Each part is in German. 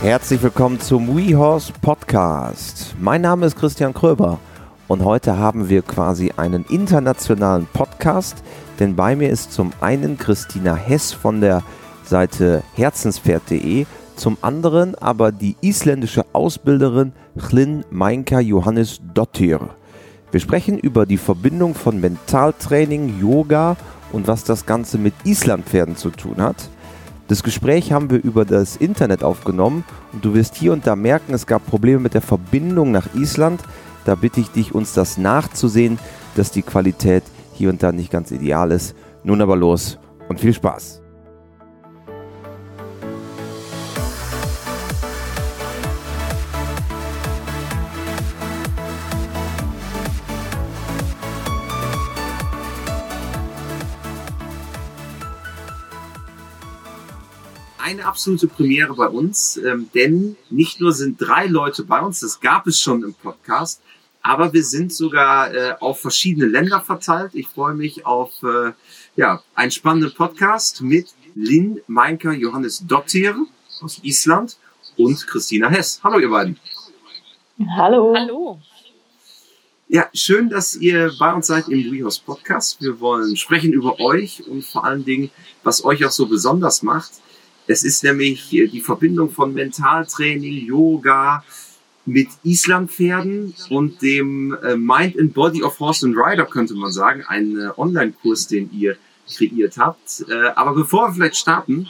Herzlich willkommen zum WeHorse Podcast. Mein Name ist Christian Kröber und heute haben wir quasi einen internationalen Podcast, denn bei mir ist zum einen Christina Hess von der Seite herzenspferd.de, zum anderen aber die isländische Ausbilderin Chlyn Meinka Johannes Dottir. Wir sprechen über die Verbindung von Mentaltraining, Yoga und was das Ganze mit Islandpferden zu tun hat. Das Gespräch haben wir über das Internet aufgenommen und du wirst hier und da merken, es gab Probleme mit der Verbindung nach Island. Da bitte ich dich, uns das nachzusehen, dass die Qualität hier und da nicht ganz ideal ist. Nun aber los und viel Spaß. Eine absolute Premiere bei uns, ähm, denn nicht nur sind drei Leute bei uns, das gab es schon im Podcast, aber wir sind sogar äh, auf verschiedene Länder verteilt. Ich freue mich auf äh, ja, einen spannenden Podcast mit Lynn Meinker Johannes Dottir aus Island und Christina Hess. Hallo ihr beiden. Hallo. Hallo. Ja, schön, dass ihr bei uns seid im WeHouse Podcast. Wir wollen sprechen über euch und vor allen Dingen, was euch auch so besonders macht. Es ist nämlich die Verbindung von Mentaltraining, Yoga mit Islandpferden und dem äh, Mind and Body of Horse and Rider, könnte man sagen. Ein äh, Online-Kurs, den ihr kreiert habt. Äh, aber bevor wir vielleicht starten,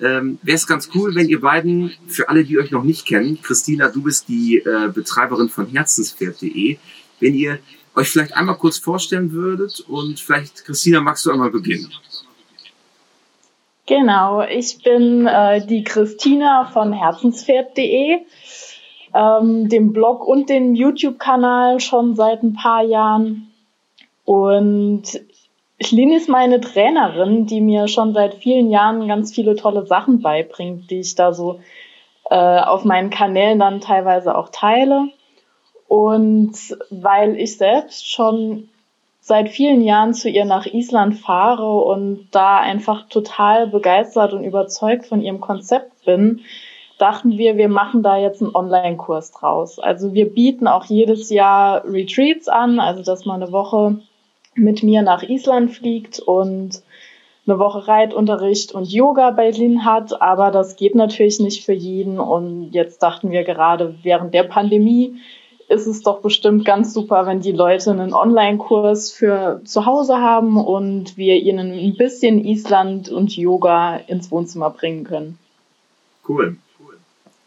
ähm, wäre es ganz cool, wenn ihr beiden, für alle, die euch noch nicht kennen, Christina, du bist die Betreiberin von Herzenspferd.de, wenn ihr euch vielleicht einmal kurz vorstellen würdet und vielleicht, Christina, magst du einmal beginnen? Genau, ich bin äh, die Christina von herzenspferd.de, ähm, dem Blog und dem YouTube-Kanal schon seit ein paar Jahren. Und Lin ist meine Trainerin, die mir schon seit vielen Jahren ganz viele tolle Sachen beibringt, die ich da so äh, auf meinen Kanälen dann teilweise auch teile. Und weil ich selbst schon seit vielen Jahren zu ihr nach Island fahre und da einfach total begeistert und überzeugt von ihrem Konzept bin, dachten wir, wir machen da jetzt einen Online-Kurs draus. Also wir bieten auch jedes Jahr Retreats an, also dass man eine Woche mit mir nach Island fliegt und eine Woche Reitunterricht und Yoga bei Lin hat, aber das geht natürlich nicht für jeden und jetzt dachten wir gerade während der Pandemie, ist es doch bestimmt ganz super, wenn die Leute einen Online-Kurs für zu Hause haben und wir ihnen ein bisschen Island und Yoga ins Wohnzimmer bringen können. Cool.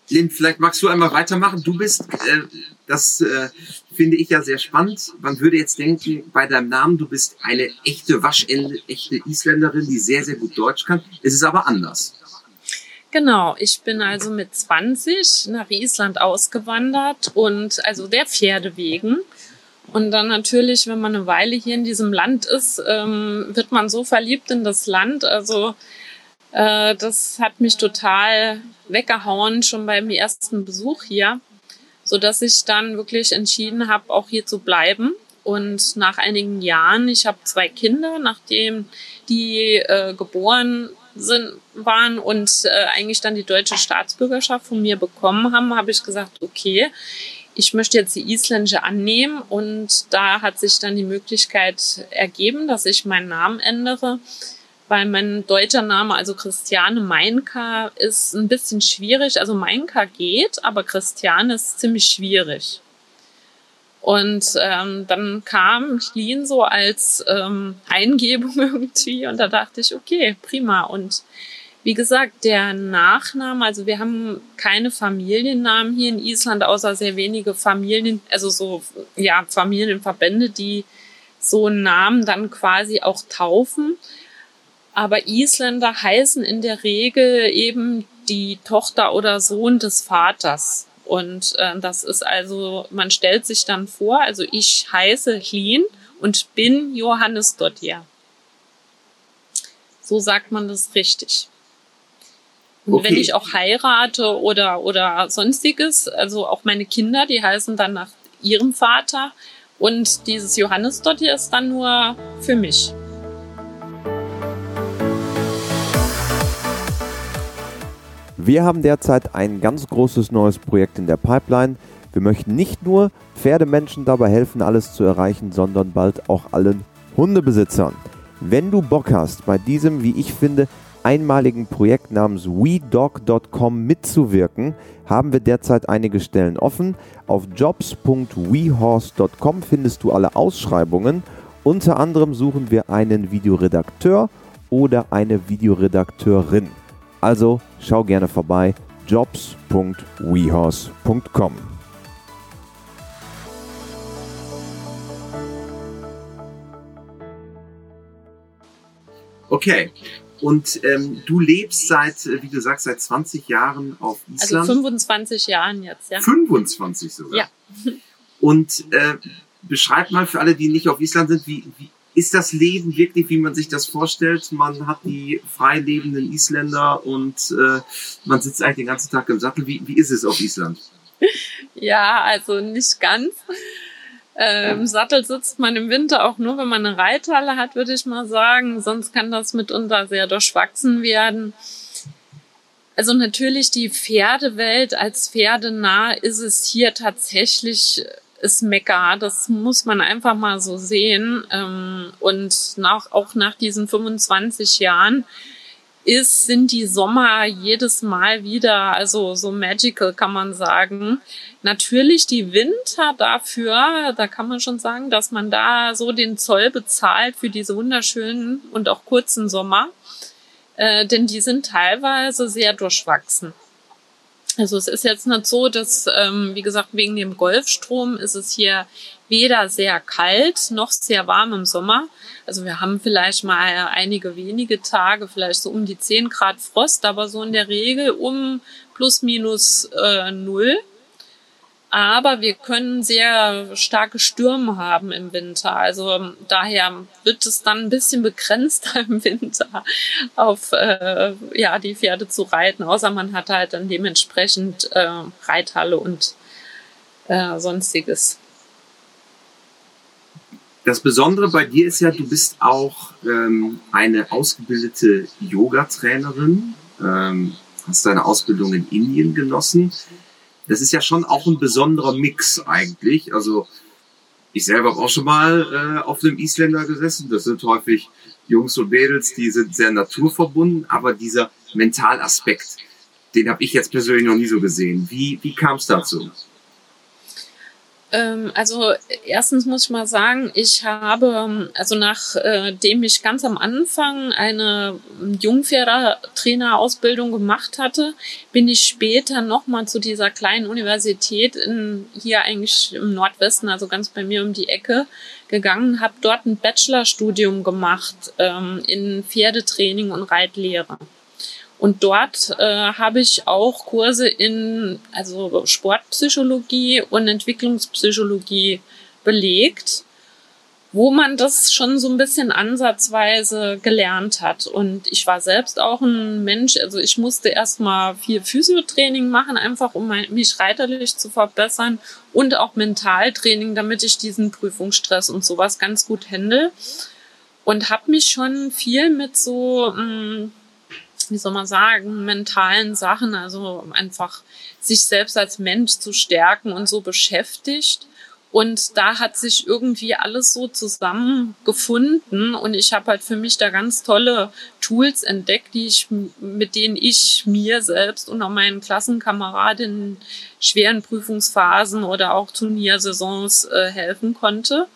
Lynn, vielleicht magst du einmal weitermachen. Du bist, äh, das äh, finde ich ja sehr spannend. Man würde jetzt denken, bei deinem Namen, du bist eine echte waschechte Isländerin, die sehr, sehr gut Deutsch kann. Es ist aber anders. Genau, ich bin also mit 20 nach Island ausgewandert und also der Pferde wegen. Und dann natürlich, wenn man eine Weile hier in diesem Land ist, ähm, wird man so verliebt in das Land. Also äh, das hat mich total weggehauen schon beim ersten Besuch hier, so dass ich dann wirklich entschieden habe, auch hier zu bleiben. Und nach einigen Jahren, ich habe zwei Kinder, nachdem die äh, geboren sind, waren und äh, eigentlich dann die deutsche Staatsbürgerschaft von mir bekommen haben, habe ich gesagt, okay, ich möchte jetzt die isländische annehmen und da hat sich dann die Möglichkeit ergeben, dass ich meinen Namen ändere, weil mein deutscher Name, also Christiane Meinka, ist ein bisschen schwierig. Also Meinka geht, aber Christiane ist ziemlich schwierig. Und ähm, dann kam Clean so als ähm, Eingebung irgendwie und da dachte ich, okay, prima. Und wie gesagt, der Nachname, also wir haben keine Familiennamen hier in Island, außer sehr wenige Familien, also so, ja, Familienverbände, die so einen Namen dann quasi auch taufen. Aber Isländer heißen in der Regel eben die Tochter oder Sohn des Vaters. Und äh, das ist also, man stellt sich dann vor, also ich heiße Hlin und bin Johannes Dottir. So sagt man das richtig. Und okay. wenn ich auch heirate oder, oder sonstiges, also auch meine Kinder, die heißen dann nach ihrem Vater. Und dieses Johannes Dottir ist dann nur für mich. Wir haben derzeit ein ganz großes neues Projekt in der Pipeline. Wir möchten nicht nur Pferdemenschen dabei helfen, alles zu erreichen, sondern bald auch allen Hundebesitzern. Wenn du Bock hast, bei diesem, wie ich finde, einmaligen Projekt namens WeDog.com mitzuwirken, haben wir derzeit einige Stellen offen. Auf jobs.wehorse.com findest du alle Ausschreibungen. Unter anderem suchen wir einen Videoredakteur oder eine Videoredakteurin. Also schau gerne vorbei jobs.wehorse.com. Okay. Und ähm, du lebst seit, äh, wie du sagst, seit 20 Jahren auf Also Island. 25 Jahren jetzt, ja. 25 sogar. Ja. Und äh, beschreib mal für alle, die nicht auf Island sind, wie, wie ist das Leben wirklich, wie man sich das vorstellt? Man hat die frei lebenden Isländer und äh, man sitzt eigentlich den ganzen Tag im Sattel. Wie, wie ist es auf Island? Ja, also nicht ganz. Äh, Im Sattel sitzt man im Winter auch nur, wenn man eine Reithalle hat, würde ich mal sagen. Sonst kann das mitunter sehr durchwachsen werden. Also natürlich die Pferdewelt als pferdenah ist es hier tatsächlich ist Mekka. Das muss man einfach mal so sehen. Ähm, Und nach, auch nach diesen 25 Jahren ist, sind die Sommer jedes Mal wieder, also so magical kann man sagen. Natürlich die Winter dafür, da kann man schon sagen, dass man da so den Zoll bezahlt für diese wunderschönen und auch kurzen Sommer. Äh, denn die sind teilweise sehr durchwachsen. Also es ist jetzt nicht so, dass, ähm, wie gesagt, wegen dem Golfstrom ist es hier weder sehr kalt noch sehr warm im Sommer. Also wir haben vielleicht mal einige wenige Tage, vielleicht so um die 10 Grad Frost, aber so in der Regel um plus minus äh, null. Aber wir können sehr starke Stürme haben im Winter. Also ähm, daher wird es dann ein bisschen begrenzter im Winter auf äh, ja, die Pferde zu reiten. Außer man hat halt dann dementsprechend äh, Reithalle und äh, sonstiges. Das Besondere bei dir ist ja, du bist auch ähm, eine ausgebildete Yoga-Trainerin, ähm, hast deine Ausbildung in Indien genossen. Das ist ja schon auch ein besonderer Mix eigentlich. Also ich selber habe auch schon mal äh, auf einem Isländer gesessen. Das sind häufig Jungs und Mädels, die sind sehr naturverbunden, aber dieser Mentalaspekt, den habe ich jetzt persönlich noch nie so gesehen. Wie, wie kam es dazu? Ähm, also erstens muss ich mal sagen, ich habe, also nachdem ich ganz am Anfang eine Jungpferdetrainerausbildung gemacht hatte, bin ich später nochmal zu dieser kleinen Universität in, hier eigentlich im Nordwesten, also ganz bei mir um die Ecke, gegangen, habe dort ein Bachelorstudium gemacht ähm, in Pferdetraining und Reitlehre. Und dort äh, habe ich auch Kurse in also Sportpsychologie und Entwicklungspsychologie belegt, wo man das schon so ein bisschen ansatzweise gelernt hat. Und ich war selbst auch ein Mensch, also ich musste erstmal viel Physiotraining machen, einfach um mich reiterlich zu verbessern und auch Mentaltraining, damit ich diesen Prüfungsstress und sowas ganz gut handle. Und habe mich schon viel mit so mh, wie soll man sagen, mentalen Sachen, also einfach sich selbst als Mensch zu stärken und so beschäftigt. Und da hat sich irgendwie alles so zusammengefunden und ich habe halt für mich da ganz tolle Tools entdeckt, die ich, mit denen ich mir selbst und auch meinen Klassenkameradinnen in schweren Prüfungsphasen oder auch Turniersaisons äh, helfen konnte.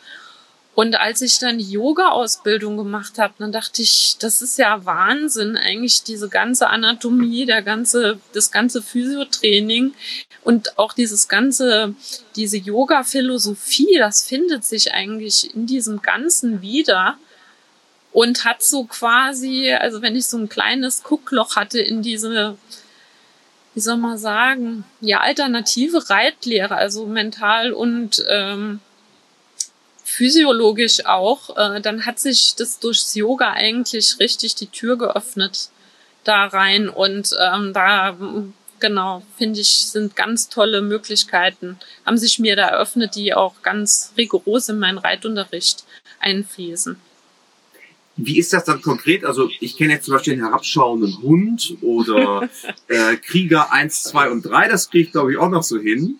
Und als ich dann Yoga-Ausbildung gemacht habe, dann dachte ich, das ist ja Wahnsinn, eigentlich diese ganze Anatomie, der ganze, das ganze Physiotraining und auch dieses ganze, diese Yoga-Philosophie, das findet sich eigentlich in diesem Ganzen wieder und hat so quasi, also wenn ich so ein kleines Guckloch hatte in diese, wie soll man sagen, ja, alternative Reitlehre, also mental und ähm, physiologisch auch, äh, dann hat sich das durchs Yoga eigentlich richtig die Tür geöffnet da rein und ähm, da genau finde ich sind ganz tolle Möglichkeiten haben sich mir da eröffnet, die auch ganz rigoros in meinen Reitunterricht einfließen. wie ist das dann konkret? Also ich kenne jetzt zum Beispiel einen herabschauenden Hund oder äh, Krieger 1, 2 und 3, das kriege ich glaube ich auch noch so hin.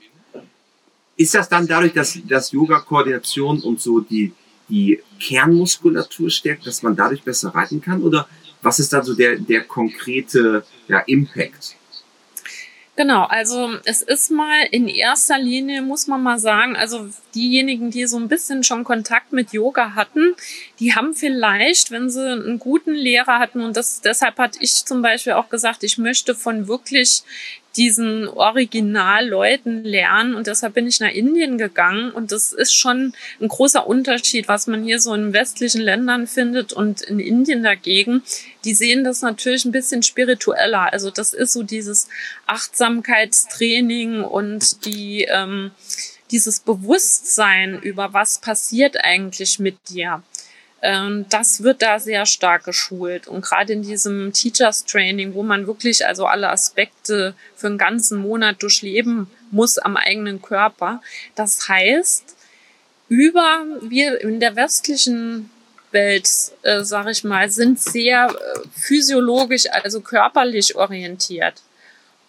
Ist das dann dadurch, dass das Yoga-Koordination und so die, die Kernmuskulatur stärkt, dass man dadurch besser reiten kann? Oder was ist dann so der, der konkrete ja, Impact? Genau, also es ist mal in erster Linie, muss man mal sagen, also diejenigen, die so ein bisschen schon Kontakt mit Yoga hatten, die haben vielleicht, wenn sie einen guten Lehrer hatten, und das deshalb hatte ich zum Beispiel auch gesagt, ich möchte von wirklich diesen Originalleuten lernen und deshalb bin ich nach Indien gegangen und das ist schon ein großer Unterschied, was man hier so in westlichen Ländern findet und in Indien dagegen. Die sehen das natürlich ein bisschen spiritueller. Also das ist so dieses Achtsamkeitstraining und die ähm, dieses Bewusstsein über was passiert eigentlich mit dir. Ähm, das wird da sehr stark geschult. Und gerade in diesem Teachers Training, wo man wirklich also alle Aspekte für einen ganzen Monat durchleben muss am eigenen Körper. Das heißt, über wir in der westlichen Welt, äh, sage ich mal, sind sehr äh, physiologisch, also körperlich orientiert.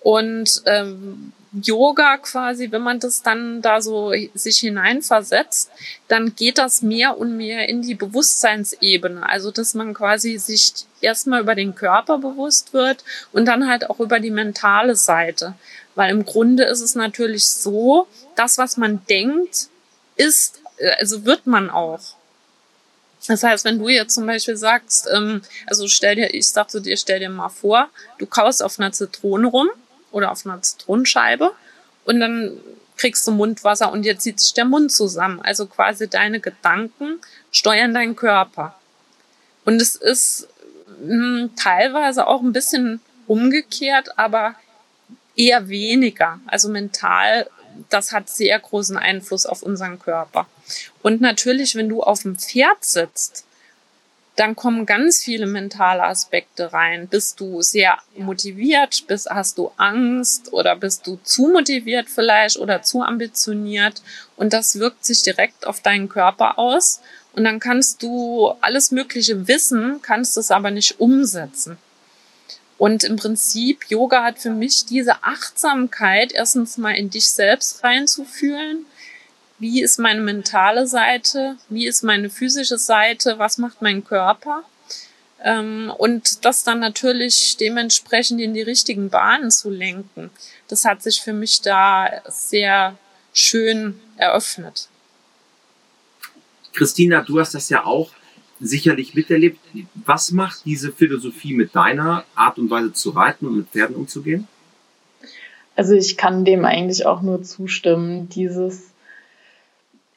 Und ähm, Yoga quasi, wenn man das dann da so sich hineinversetzt, dann geht das mehr und mehr in die Bewusstseinsebene. Also, dass man quasi sich erstmal über den Körper bewusst wird und dann halt auch über die mentale Seite. Weil im Grunde ist es natürlich so, das, was man denkt, ist, also wird man auch. Das heißt, wenn du jetzt zum Beispiel sagst, ähm, also stell dir, ich sag zu dir, stell dir mal vor, du kaust auf einer Zitrone rum oder auf einer Zitronenscheibe und dann kriegst du Mundwasser und jetzt zieht sich der Mund zusammen. Also quasi deine Gedanken steuern deinen Körper. Und es ist mh, hm, teilweise auch ein bisschen umgekehrt, aber eher weniger. Also mental, das hat sehr großen Einfluss auf unseren Körper. Und natürlich, wenn du auf dem Pferd sitzt, dann kommen ganz viele mentale Aspekte rein. Bist du sehr motiviert? Bist, hast du Angst oder bist du zu motiviert vielleicht oder zu ambitioniert? Und das wirkt sich direkt auf deinen Körper aus. Und dann kannst du alles Mögliche wissen, kannst es aber nicht umsetzen. Und im Prinzip, Yoga hat für mich diese Achtsamkeit, erstens mal in dich selbst reinzufühlen, wie ist meine mentale Seite, wie ist meine physische Seite, was macht mein Körper. Ähm, und das dann natürlich dementsprechend in die richtigen Bahnen zu lenken. Das hat sich für mich da sehr schön eröffnet. Christina, du hast das ja auch sicherlich miterlebt. Was macht diese Philosophie mit deiner Art und Weise zu reiten und mit Pferden umzugehen? Also ich kann dem eigentlich auch nur zustimmen. Dieses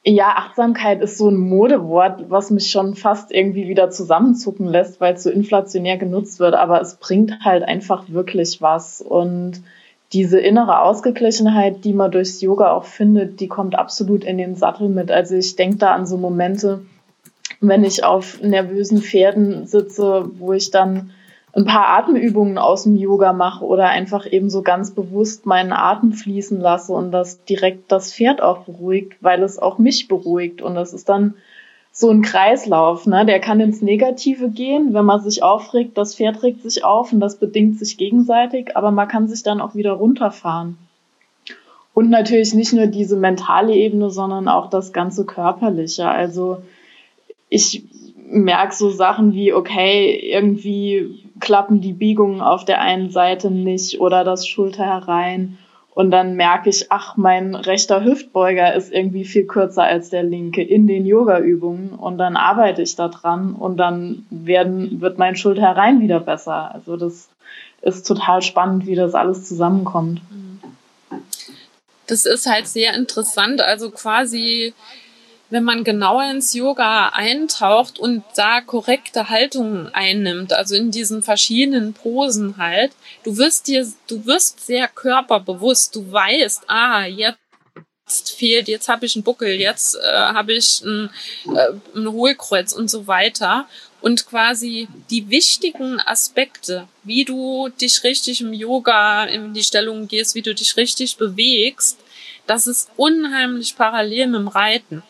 ja, Achtsamkeit ist so ein Modewort, was mich schon fast irgendwie wieder zusammenzucken lässt, weil es so inflationär genutzt wird, aber es bringt halt einfach wirklich was. Und diese innere Ausgeglichenheit, die man durchs Yoga auch findet, die kommt absolut in den Sattel mit. Also ich denke da an so Momente, wenn ich auf nervösen Pferden sitze, wo ich dann ein paar Atemübungen aus dem Yoga mache oder einfach eben so ganz bewusst meinen Atem fließen lasse und das direkt das Pferd auch beruhigt, weil es auch mich beruhigt. Und das ist dann so ein Kreislauf, ne? Der kann ins Negative gehen, wenn man sich aufregt, das Pferd regt sich auf und das bedingt sich gegenseitig, aber man kann sich dann auch wieder runterfahren. Und natürlich nicht nur diese mentale Ebene, sondern auch das ganze körperliche. Also ich merke so Sachen wie, okay, irgendwie klappen die Biegungen auf der einen Seite nicht oder das Schulter herein. Und dann merke ich, ach, mein rechter Hüftbeuger ist irgendwie viel kürzer als der linke in den Yoga-Übungen. Und dann arbeite ich da dran und dann werden, wird mein Schulter herein wieder besser. Also das ist total spannend, wie das alles zusammenkommt. Das ist halt sehr interessant. Also quasi wenn man genauer ins Yoga eintaucht und da korrekte Haltungen einnimmt, also in diesen verschiedenen Posen halt, du wirst dir, du wirst sehr körperbewusst, du weißt, ah, jetzt fehlt, jetzt habe ich einen Buckel, jetzt äh, habe ich ein, äh, ein Hohlkreuz und so weiter. Und quasi die wichtigen Aspekte, wie du dich richtig im Yoga in die Stellung gehst, wie du dich richtig bewegst, das ist unheimlich parallel mit dem Reiten.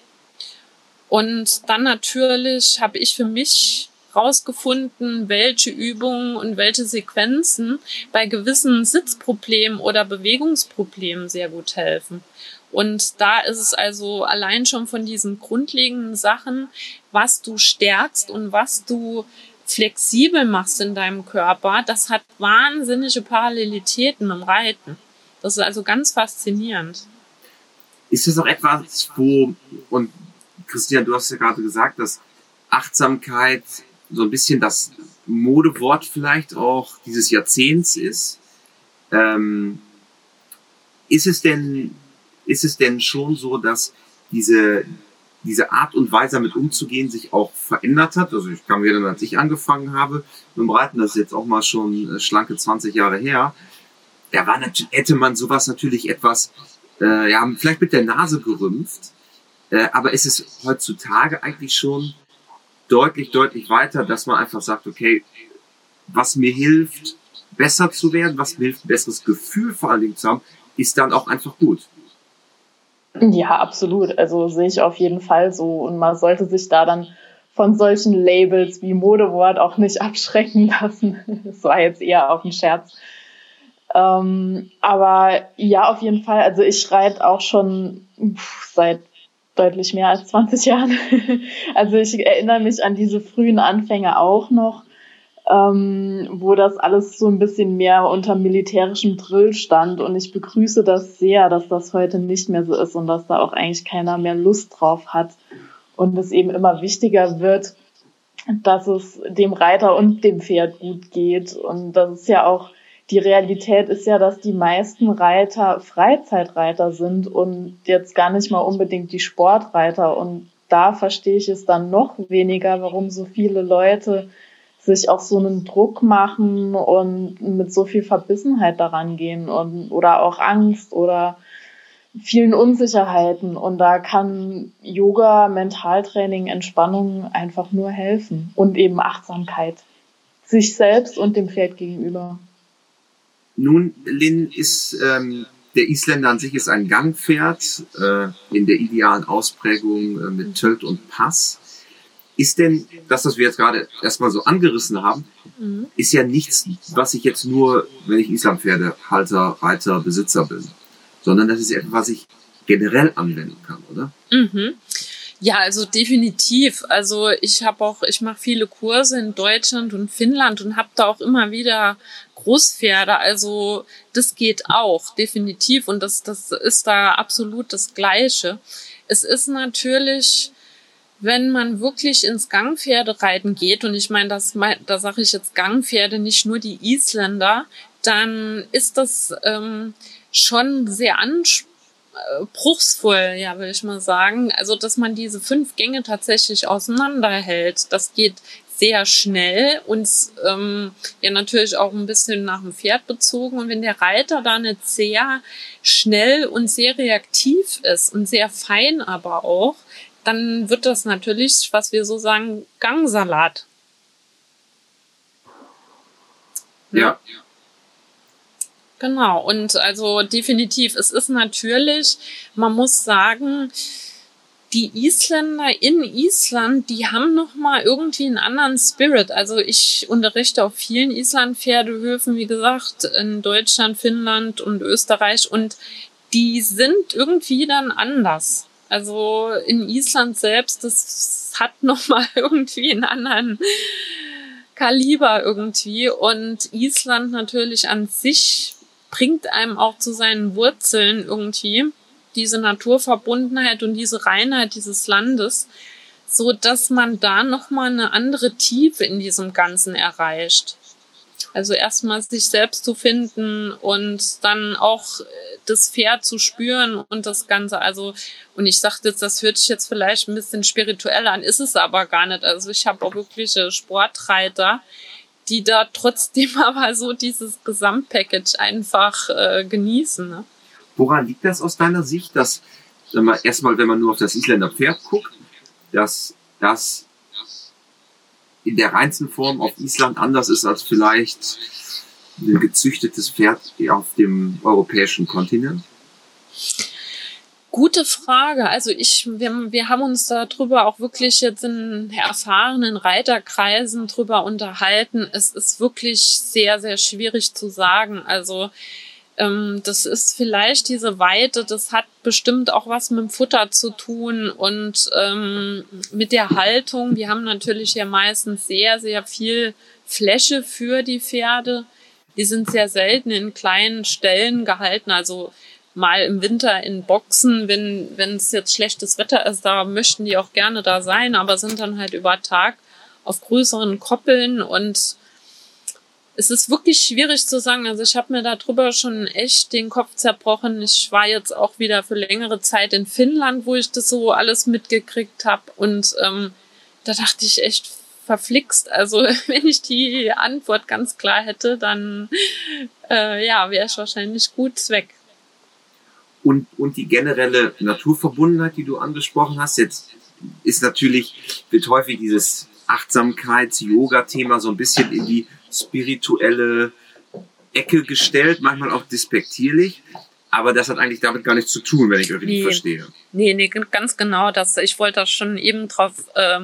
Und dann natürlich habe ich für mich rausgefunden, welche Übungen und welche Sequenzen bei gewissen Sitzproblemen oder Bewegungsproblemen sehr gut helfen. Und da ist es also allein schon von diesen grundlegenden Sachen, was du stärkst und was du flexibel machst in deinem Körper, das hat wahnsinnige Parallelitäten im Reiten. Das ist also ganz faszinierend. Ist das auch etwas, wo, und Christian, du hast ja gerade gesagt, dass Achtsamkeit so ein bisschen das Modewort vielleicht auch dieses Jahrzehnts ist. Ähm, ist es denn, ist es denn schon so, dass diese, diese Art und Weise damit umzugehen sich auch verändert hat? Also ich kann mir erinnern, als ich angefangen habe mit dem Reiten, das ist jetzt auch mal schon äh, schlanke 20 Jahre her, da war natürlich, hätte man sowas natürlich etwas, äh, ja, vielleicht mit der Nase gerümpft, äh, aber ist es heutzutage eigentlich schon deutlich, deutlich weiter, dass man einfach sagt, okay, was mir hilft, besser zu werden, was mir hilft, ein besseres Gefühl vor allen Dingen zu haben, ist dann auch einfach gut. Ja, absolut. Also sehe ich auf jeden Fall so. Und man sollte sich da dann von solchen Labels wie Modewort auch nicht abschrecken lassen. Das war jetzt eher auf den Scherz. Ähm, aber ja, auf jeden Fall. Also ich reite auch schon seit deutlich mehr als 20 Jahren. also ich erinnere mich an diese frühen Anfänge auch noch, ähm, wo das alles so ein bisschen mehr unter militärischem Drill stand. Und ich begrüße das sehr, dass das heute nicht mehr so ist und dass da auch eigentlich keiner mehr Lust drauf hat. Und es eben immer wichtiger wird, dass es dem Reiter und dem Pferd gut geht. Und das ist ja auch die Realität ist ja, dass die meisten Reiter Freizeitreiter sind und jetzt gar nicht mal unbedingt die Sportreiter. Und da verstehe ich es dann noch weniger, warum so viele Leute sich auch so einen Druck machen und mit so viel Verbissenheit daran gehen und oder auch Angst oder vielen Unsicherheiten. Und da kann Yoga, Mentaltraining, Entspannung einfach nur helfen und eben Achtsamkeit sich selbst und dem Pferd gegenüber. Nun, Lynn, ist ähm, der Isländer an sich ist ein Gangpferd äh, in der idealen Ausprägung äh, mit Tölt und Pass. Ist denn das, was wir jetzt gerade erstmal so angerissen haben, mhm. ist ja nichts, was ich jetzt nur, wenn ich Islampferdehalter, Reiter, Besitzer bin, sondern das ist etwas, was ich generell anwenden kann, oder? Mhm. Ja, also definitiv. Also ich habe auch, ich mache viele Kurse in Deutschland und Finnland und habe da auch immer wieder Großpferde. Also das geht auch, definitiv. Und das, das ist da absolut das Gleiche. Es ist natürlich, wenn man wirklich ins Gangpferdereiten geht, und ich meine, das, da sage ich jetzt Gangpferde, nicht nur die Isländer, dann ist das ähm, schon sehr anspruchsvoll, ja, will ich mal sagen. Also, dass man diese fünf Gänge tatsächlich auseinanderhält. Das geht sehr schnell und ähm, ja natürlich auch ein bisschen nach dem Pferd bezogen. Und wenn der Reiter da nicht sehr schnell und sehr reaktiv ist und sehr fein aber auch, dann wird das natürlich, was wir so sagen, Gangsalat. Ja. ja. Genau, und also definitiv, es ist natürlich, man muss sagen, die Isländer in Island, die haben noch mal irgendwie einen anderen Spirit. Also ich unterrichte auf vielen Island-Pferdehöfen, wie gesagt, in Deutschland, Finnland und Österreich und die sind irgendwie dann anders. Also in Island selbst, das hat noch mal irgendwie einen anderen Kaliber irgendwie und Island natürlich an sich bringt einem auch zu seinen Wurzeln irgendwie diese Naturverbundenheit und diese Reinheit dieses Landes, so dass man da nochmal eine andere Tiefe in diesem Ganzen erreicht. Also erstmal sich selbst zu finden und dann auch äh, das Pferd zu spüren und das Ganze. Also, und ich sagte jetzt, das hört sich jetzt vielleicht ein bisschen spirituell an, ist es aber gar nicht. Also ich habe auch wirkliche Sportreiter, die da trotzdem aber so dieses Gesamtpackage einfach äh, genießen. Ne? Woran liegt das aus deiner Sicht, dass wenn man, erstmal, wenn man nur auf das Isländer Pferd guckt, dass das in der reinsten Form auf Island anders ist als vielleicht ein gezüchtetes Pferd auf dem europäischen Kontinent? Gute Frage. Also ich, wir, wir haben uns darüber auch wirklich jetzt in erfahrenen Reiterkreisen drüber unterhalten. Es ist wirklich sehr, sehr schwierig zu sagen. Also das ist vielleicht diese Weite, das hat bestimmt auch was mit dem Futter zu tun und ähm, mit der Haltung. Wir haben natürlich ja meistens sehr, sehr viel Fläche für die Pferde. Die sind sehr selten in kleinen Stellen gehalten, also mal im Winter in Boxen, wenn wenn es jetzt schlechtes Wetter ist, da möchten die auch gerne da sein, aber sind dann halt über Tag auf größeren Koppeln und es ist wirklich schwierig zu sagen. Also ich habe mir darüber schon echt den Kopf zerbrochen. Ich war jetzt auch wieder für längere Zeit in Finnland, wo ich das so alles mitgekriegt habe. Und ähm, da dachte ich echt verflixt. Also wenn ich die Antwort ganz klar hätte, dann äh, ja, wäre ich wahrscheinlich gut weg. Und, und die generelle Naturverbundenheit, die du angesprochen hast, jetzt ist natürlich, wird häufig dieses Achtsamkeits-Yoga-Thema so ein bisschen in die spirituelle Ecke gestellt, manchmal auch despektierlich. Aber das hat eigentlich damit gar nichts zu tun, wenn ich richtig nee. verstehe. Nee, nee, ganz genau das. Ich wollte da schon eben drauf äh,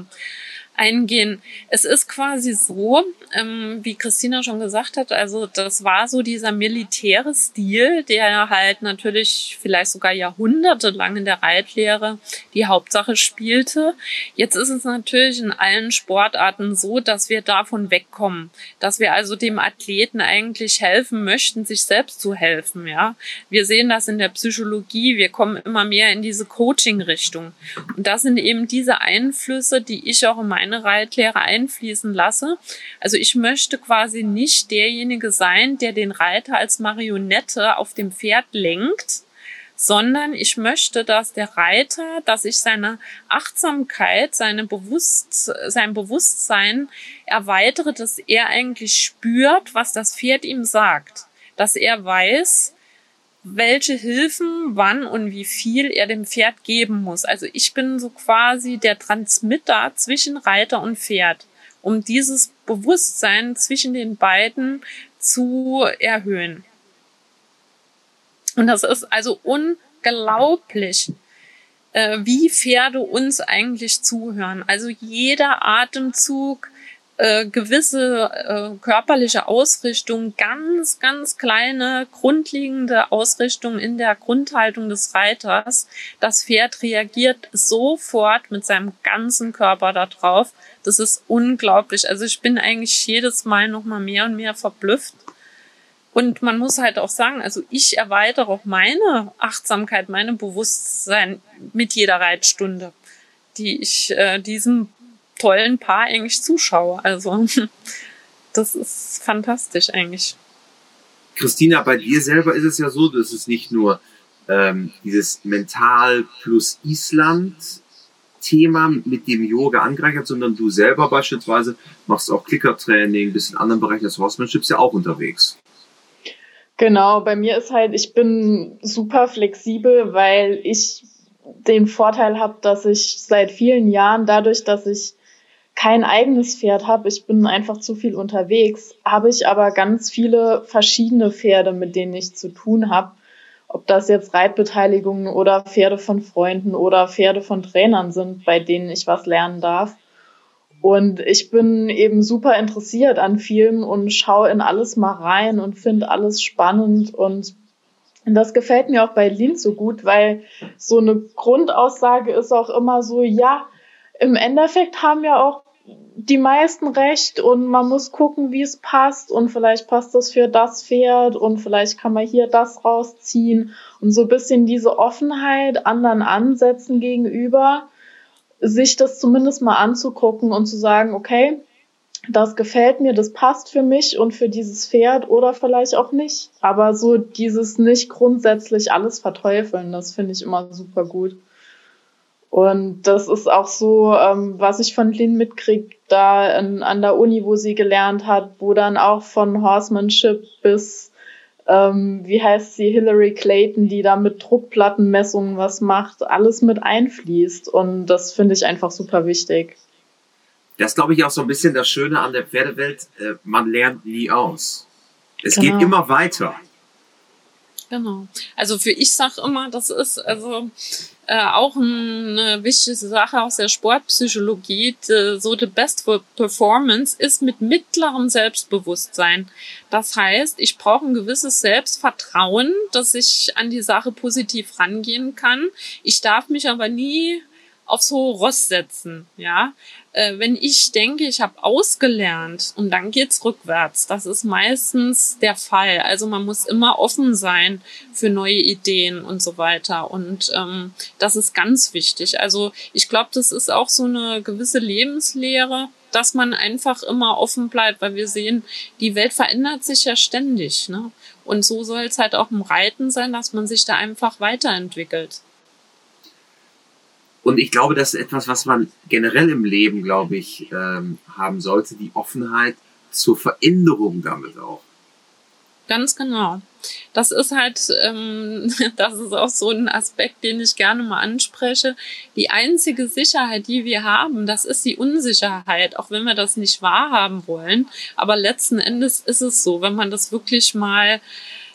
eingehen. Es ist quasi so, ähm, wie Christina schon gesagt hat, also das war so dieser militäre Stil, der halt natürlich vielleicht sogar jahrhundertelang in der Reitlehre die Hauptsache spielte. Jetzt ist es natürlich in allen Sportarten so, dass wir davon wegkommen, dass wir also dem Athleten eigentlich helfen möchten, sich selbst zu helfen. Ja, wir sehen das in der Psychologie. Wir kommen immer mehr in diese Coaching-Richtung und das sind eben diese Einflüsse, die ich auch in meiner meine Reitlehre einfließen lasse. Also ich möchte quasi nicht derjenige sein, der den Reiter als Marionette auf dem Pferd lenkt, sondern ich möchte, dass der Reiter, dass ich seine Achtsamkeit, seine Bewusst, sein Bewusstsein erweitere, dass er eigentlich spürt, was das Pferd ihm sagt, dass er weiß, welche Hilfen, wann und wie viel er dem Pferd geben muss. Also ich bin so quasi der Transmitter zwischen Reiter und Pferd, um dieses Bewusstsein zwischen den beiden zu erhöhen. Und das ist also unglaublich, äh, wie Pferde uns eigentlich zuhören. Also jeder Atemzug, äh, gewisse äh, körperliche Ausrichtung, ganz, ganz kleine grundlegende Ausrichtung in der Grundhaltung des Reiters. Das Pferd reagiert sofort mit seinem ganzen Körper darauf. Das ist unglaublich. Also ich bin eigentlich jedes Mal noch mal mehr und mehr verblüfft. Und man muss halt auch sagen, also ich erweitere auch meine Achtsamkeit, meine Bewusstsein mit jeder Reitstunde, die ich äh, diesem tollen Paar eigentlich zuschaue. Also das ist fantastisch eigentlich. Christina, bei dir selber ist es ja so, dass es nicht nur ähm, dieses Mental plus Island Thema mit dem Yoga angereichert, sondern du selber beispielsweise machst auch Klickertraining, bist in anderen Bereichen des Horsemanships ja auch unterwegs. Genau, bei mir ist halt, ich bin super flexibel, weil ich den Vorteil habe, dass ich seit vielen Jahren dadurch, dass ich kein eigenes Pferd habe, ich bin einfach zu viel unterwegs, habe ich aber ganz viele verschiedene Pferde, mit denen ich zu tun habe. Ob das jetzt Reitbeteiligungen oder Pferde von Freunden oder Pferde von Trainern sind, bei denen ich was lernen darf. Und ich bin eben super interessiert an Filmen und schaue in alles mal rein und finde alles spannend und und das gefällt mir auch bei Lean so gut, weil so eine Grundaussage ist auch immer so, ja, im Endeffekt haben ja auch die meisten recht und man muss gucken, wie es passt und vielleicht passt das für das Pferd und vielleicht kann man hier das rausziehen und so ein bisschen diese Offenheit anderen Ansätzen gegenüber, sich das zumindest mal anzugucken und zu sagen, okay, das gefällt mir, das passt für mich und für dieses Pferd oder vielleicht auch nicht. Aber so dieses nicht grundsätzlich alles verteufeln, das finde ich immer super gut. Und das ist auch so, ähm, was ich von Lynn mitkriege, da in, an der Uni, wo sie gelernt hat, wo dann auch von Horsemanship bis, ähm, wie heißt sie, Hillary Clayton, die da mit Druckplattenmessungen was macht, alles mit einfließt. Und das finde ich einfach super wichtig. Das glaube ich auch so ein bisschen das Schöne an der Pferdewelt. Äh, man lernt nie aus. Es genau. geht immer weiter. Genau. Also für ich sag immer, das ist also äh, auch eine wichtige Sache aus der Sportpsychologie. Die, so the best performance ist mit mittlerem Selbstbewusstsein. Das heißt, ich brauche ein gewisses Selbstvertrauen, dass ich an die Sache positiv rangehen kann. Ich darf mich aber nie aufs hohe Ross setzen, ja. Äh, wenn ich denke, ich habe ausgelernt und dann geht's rückwärts, das ist meistens der Fall. Also man muss immer offen sein für neue Ideen und so weiter. Und ähm, das ist ganz wichtig. Also ich glaube, das ist auch so eine gewisse Lebenslehre, dass man einfach immer offen bleibt, weil wir sehen, die Welt verändert sich ja ständig. Ne? Und so soll es halt auch im Reiten sein, dass man sich da einfach weiterentwickelt. Und ich glaube, das ist etwas, was man generell im Leben, glaube ich, ähm, haben sollte, die Offenheit zur Veränderung damit auch. Ganz genau. Das ist halt, ähm, das ist auch so ein Aspekt, den ich gerne mal anspreche. Die einzige Sicherheit, die wir haben, das ist die Unsicherheit, auch wenn wir das nicht wahrhaben wollen. Aber letzten Endes ist es so, wenn man das wirklich mal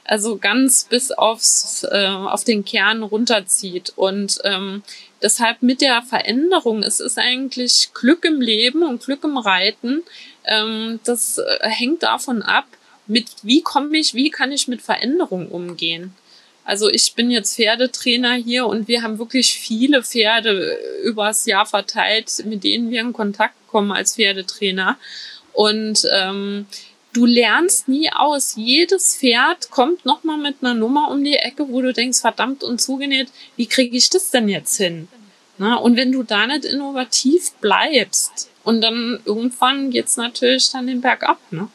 also ganz bis aufs, äh, auf den Kern runterzieht. Und ähm, deshalb mit der Veränderung, es ist eigentlich Glück im Leben und Glück im Reiten. Ähm, das äh, hängt davon ab, mit wie komme ich, wie kann ich mit Veränderung umgehen. Also ich bin jetzt Pferdetrainer hier und wir haben wirklich viele Pferde übers Jahr verteilt, mit denen wir in Kontakt kommen als Pferdetrainer. Und ähm, du lernst nie aus. Jedes Pferd kommt nochmal mit einer Nummer um die Ecke, wo du denkst, verdammt und zugenäht, wie kriege ich das denn jetzt hin? Na, und wenn du da nicht innovativ bleibst, und dann irgendwann geht's natürlich dann den Berg ab, ne?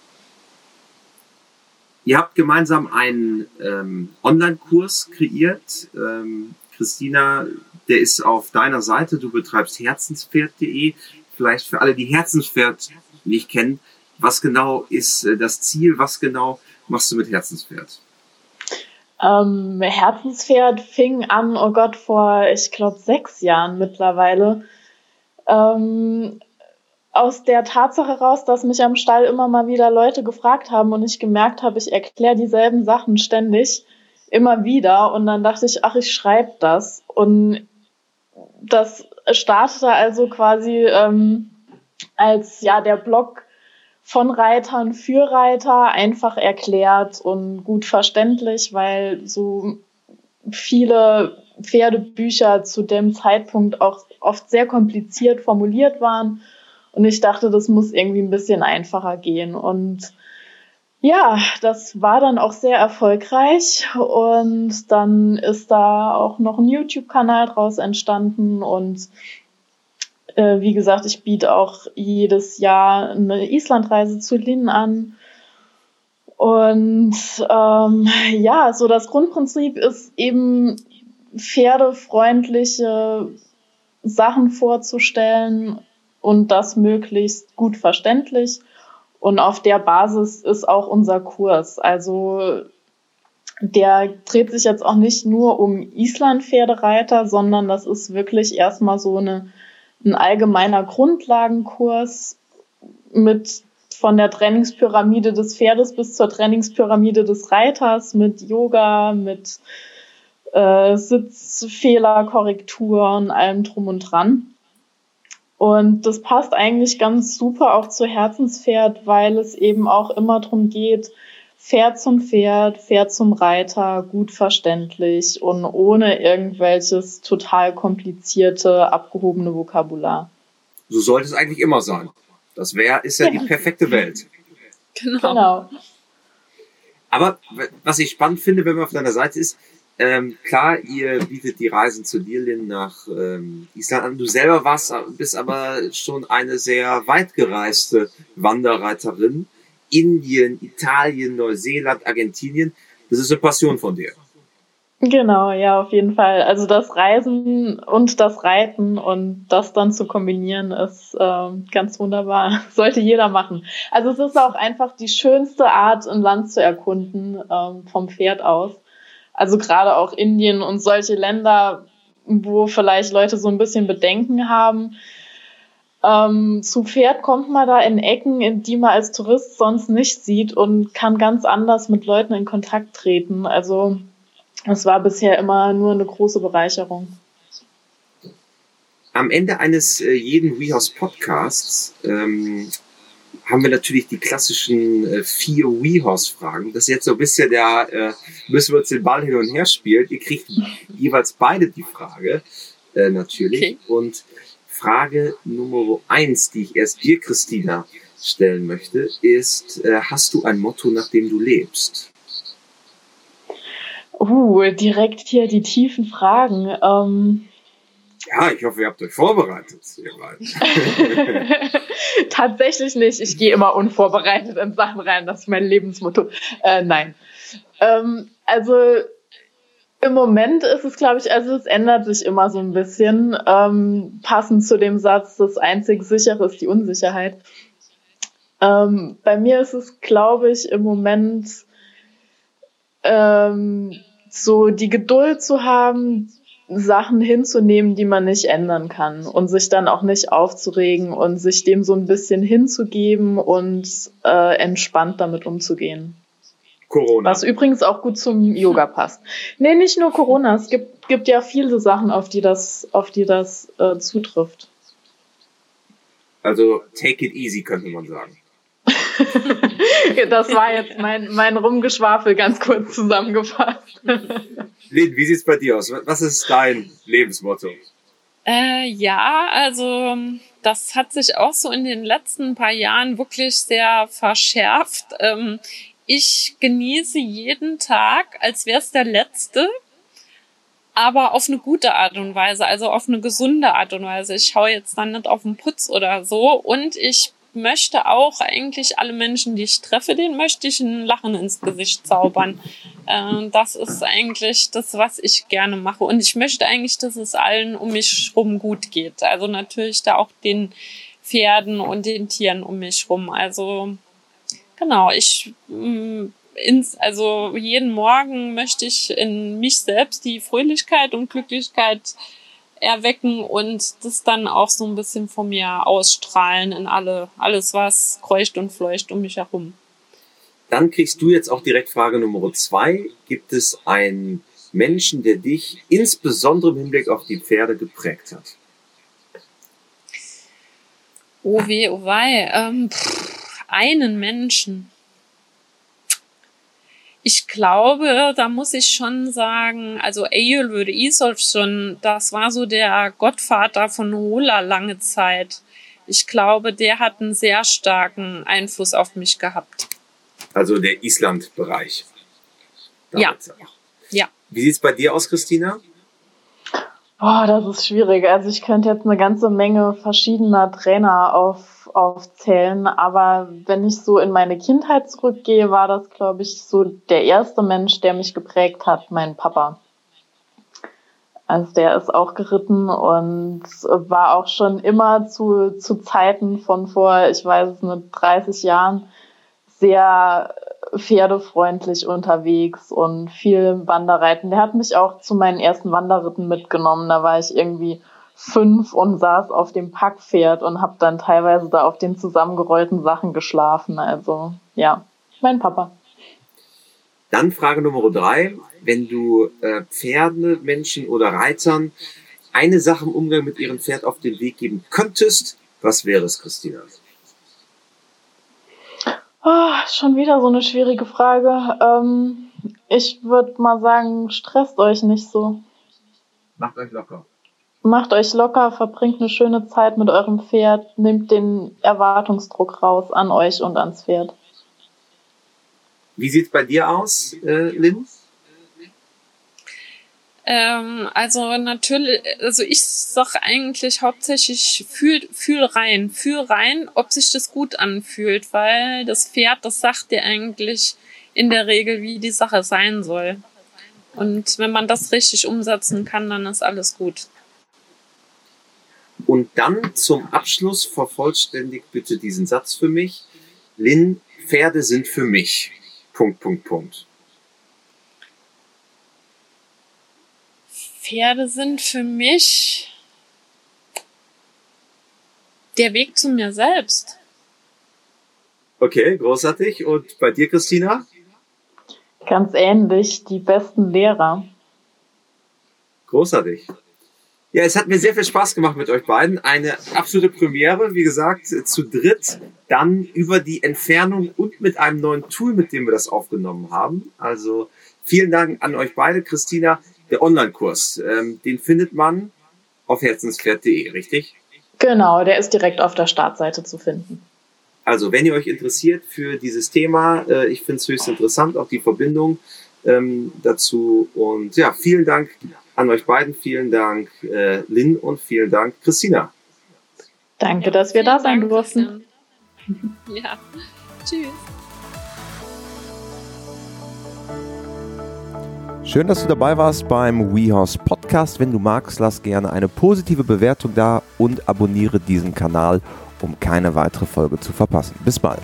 Ihr habt gemeinsam einen ähm, Online-Kurs kreiert. Ähm, Christina, der ist auf deiner Seite. Du betreibst herzenspferd.de. Vielleicht für alle, die Herzenspferd nicht kennen, was genau ist äh, das Ziel? Was genau machst du mit Herzenspferd? Ähm, Herzenspferd fing an, oh Gott, vor, ich glaube, sechs Jahren mittlerweile. Ähm, aus der Tatsache heraus, dass mich am Stall immer mal wieder Leute gefragt haben und ich gemerkt habe, ich erkläre dieselben Sachen ständig, immer wieder. Und dann dachte ich, ach, ich schreibe das. Und das startete also quasi ähm, als ja der Blog von Reitern für Reiter einfach erklärt und gut verständlich, weil so viele Pferdebücher zu dem Zeitpunkt auch oft sehr kompliziert formuliert waren. Und ich dachte, das muss irgendwie ein bisschen einfacher gehen. Und ja, das war dann auch sehr erfolgreich. Und dann ist da auch noch ein YouTube-Kanal draus entstanden. Und äh, wie gesagt, ich biete auch jedes Jahr eine Islandreise zu Lin an. Und ähm, ja, so das Grundprinzip ist eben pferdefreundliche Sachen vorzustellen und das möglichst gut verständlich. Und auf der Basis ist auch unser Kurs. Also der dreht sich jetzt auch nicht nur um Island-Pferdereiter, sondern das ist wirklich erstmal so eine ein allgemeiner Grundlagenkurs mit von der Trainingspyramide des Pferdes bis zur Trainingspyramide des Reiters mit Yoga, mit äh, Sitzfehlerkorrekturen, allem drum und dran. Und das passt eigentlich ganz super auch zu Herzenspferd, weil es eben auch immer darum geht, Pferd zum Pferd, Pferd zum Reiter, gut verständlich und ohne irgendwelches total komplizierte, abgehobene Vokabular. So sollte es eigentlich immer sein. Das wäre, ist ja, ja die perfekte Welt. Genau. genau. Aber was ich spannend finde, wenn man auf deiner Seite ist, ähm, klar, ihr bietet die Reisen zu Dirlin nach ähm, Island an. Du selber warst, bist aber schon eine sehr weit gereiste Wanderreiterin. Indien, Italien, Neuseeland, Argentinien. Das ist eine Passion von dir. Genau, ja, auf jeden Fall. Also das Reisen und das Reiten und das dann zu kombinieren ist ähm, ganz wunderbar. Sollte jeder machen. Also es ist auch einfach die schönste Art, ein Land zu erkunden ähm, vom Pferd aus. Also gerade auch Indien und solche Länder, wo vielleicht Leute so ein bisschen Bedenken haben ähm, zu Pferd kommt man da in Ecken, in die man als Tourist sonst nicht sieht und kann ganz anders mit Leuten in Kontakt treten. Also Es war bisher immer nur eine große Bereicherung. Am Ende eines äh, jeden WeHouse Podcasts ähm, haben wir natürlich die klassischen äh, vier WeHouse-Fragen. Das ist jetzt so ein bisschen der, äh, müssen wir uns den Ball hin und her spielen. Ihr kriegt jeweils beide die Frage, äh, natürlich. Okay. Und Frage Nummer eins, die ich erst dir, Christina, stellen möchte, ist, äh, hast du ein Motto, nach dem du lebst? Uh, direkt hier die tiefen Fragen. Ähm ja, ich hoffe, ihr habt euch vorbereitet. Tatsächlich nicht. Ich gehe immer unvorbereitet in Sachen rein. Das ist mein Lebensmotto. Äh, nein. Ähm, also im Moment ist es, glaube ich, also es ändert sich immer so ein bisschen. Ähm, passend zu dem Satz, das einzig sichere ist die Unsicherheit. Ähm, bei mir ist es, glaube ich, im Moment ähm, so die Geduld zu haben, Sachen hinzunehmen, die man nicht ändern kann und sich dann auch nicht aufzuregen und sich dem so ein bisschen hinzugeben und äh, entspannt damit umzugehen. Corona. Was übrigens auch gut zum Yoga passt. Nee, nicht nur Corona. Es gibt, gibt ja viele Sachen, auf die das, auf die das äh, zutrifft. Also take it easy, könnte man sagen. das war jetzt mein, mein Rumgeschwafel ganz kurz zusammengefasst. Lynn, wie sieht's bei dir aus? Was ist dein Lebensmotto? Äh, ja, also das hat sich auch so in den letzten paar Jahren wirklich sehr verschärft. Ähm, ich genieße jeden Tag, als wäre es der letzte, aber auf eine gute Art und Weise, also auf eine gesunde Art und Weise. Ich schaue jetzt dann nicht auf den Putz oder so und ich möchte auch eigentlich alle Menschen, die ich treffe, denen möchte ich ein Lachen ins Gesicht zaubern. Äh, das ist eigentlich das, was ich gerne mache. Und ich möchte eigentlich, dass es allen um mich rum gut geht. Also natürlich da auch den Pferden und den Tieren um mich rum. Also genau, ich mm, ins, also jeden Morgen möchte ich in mich selbst die Fröhlichkeit und Glücklichkeit erwecken und das dann auch so ein bisschen von mir ausstrahlen in alle, alles, was kreucht und fleucht um mich herum. Dann kriegst du jetzt auch direkt Frage Nummer zwei. Gibt es einen Menschen, der dich insbesondere im Hinblick auf die Pferde geprägt hat? Oh weh, oh wei. Ähm, pff, einen Menschen. Ich glaube, da muss ich schon sagen, also Eyjölfur Isolfsson, das war so der Gottvater von Hola lange Zeit. Ich glaube, der hat einen sehr starken Einfluss auf mich gehabt. Also der Island-Bereich. Ja. ja. Wie sieht's bei dir aus, Christina? Boah, das ist schwierig. Also ich könnte jetzt eine ganze Menge verschiedener Trainer auf, aufzählen, aber wenn ich so in meine Kindheit zurückgehe, war das, glaube ich, so der erste Mensch, der mich geprägt hat, mein Papa. Also der ist auch geritten und war auch schon immer zu, zu Zeiten von vor, ich weiß es nicht, 30 Jahren sehr pferdefreundlich unterwegs und viel Wanderreiten. Der hat mich auch zu meinen ersten Wanderritten mitgenommen. Da war ich irgendwie fünf und saß auf dem Packpferd und habe dann teilweise da auf den zusammengerollten Sachen geschlafen. Also ja, mein Papa. Dann Frage Nummer drei. Wenn du äh, Pferde, Menschen oder Reitern eine Sache im Umgang mit ihrem Pferd auf den Weg geben könntest, was wäre es, Christina? Schon wieder so eine schwierige Frage. Ähm, ich würde mal sagen, stresst euch nicht so. Macht euch locker. Macht euch locker, verbringt eine schöne Zeit mit eurem Pferd, nehmt den Erwartungsdruck raus an euch und ans Pferd. Wie sieht's bei dir aus, äh, Lynn? Ähm, also natürlich, also ich sag eigentlich hauptsächlich fühl, fühl rein, fühl rein, ob sich das gut anfühlt, weil das Pferd, das sagt dir eigentlich in der Regel, wie die Sache sein soll. Und wenn man das richtig umsetzen kann, dann ist alles gut. Und dann zum Abschluss vervollständigt bitte diesen Satz für mich. Lynn, Pferde sind für mich. Punkt, Punkt, Punkt. Pferde sind für mich der Weg zu mir selbst. Okay, großartig. Und bei dir, Christina? Ganz ähnlich, die besten Lehrer. Großartig. Ja, es hat mir sehr viel Spaß gemacht mit euch beiden. Eine absolute Premiere, wie gesagt, zu dritt, dann über die Entfernung und mit einem neuen Tool, mit dem wir das aufgenommen haben. Also vielen Dank an euch beide. Christina, der Online-Kurs, ähm, den findet man auf herzenspferd.de, richtig? Genau, der ist direkt auf der Startseite zu finden. Also, wenn ihr euch interessiert für dieses Thema, äh, ich finde es höchst interessant, auch die Verbindung ähm, dazu. Und ja, vielen Dank an euch beiden. Vielen Dank, äh, Lynn, und vielen Dank, Christina. Danke, dass wir da sein durften. Ja, tschüss. Schön, dass du dabei warst beim WeHorse Podcast. Wenn du magst, lass gerne eine positive Bewertung da und abonniere diesen Kanal, um keine weitere Folge zu verpassen. Bis bald.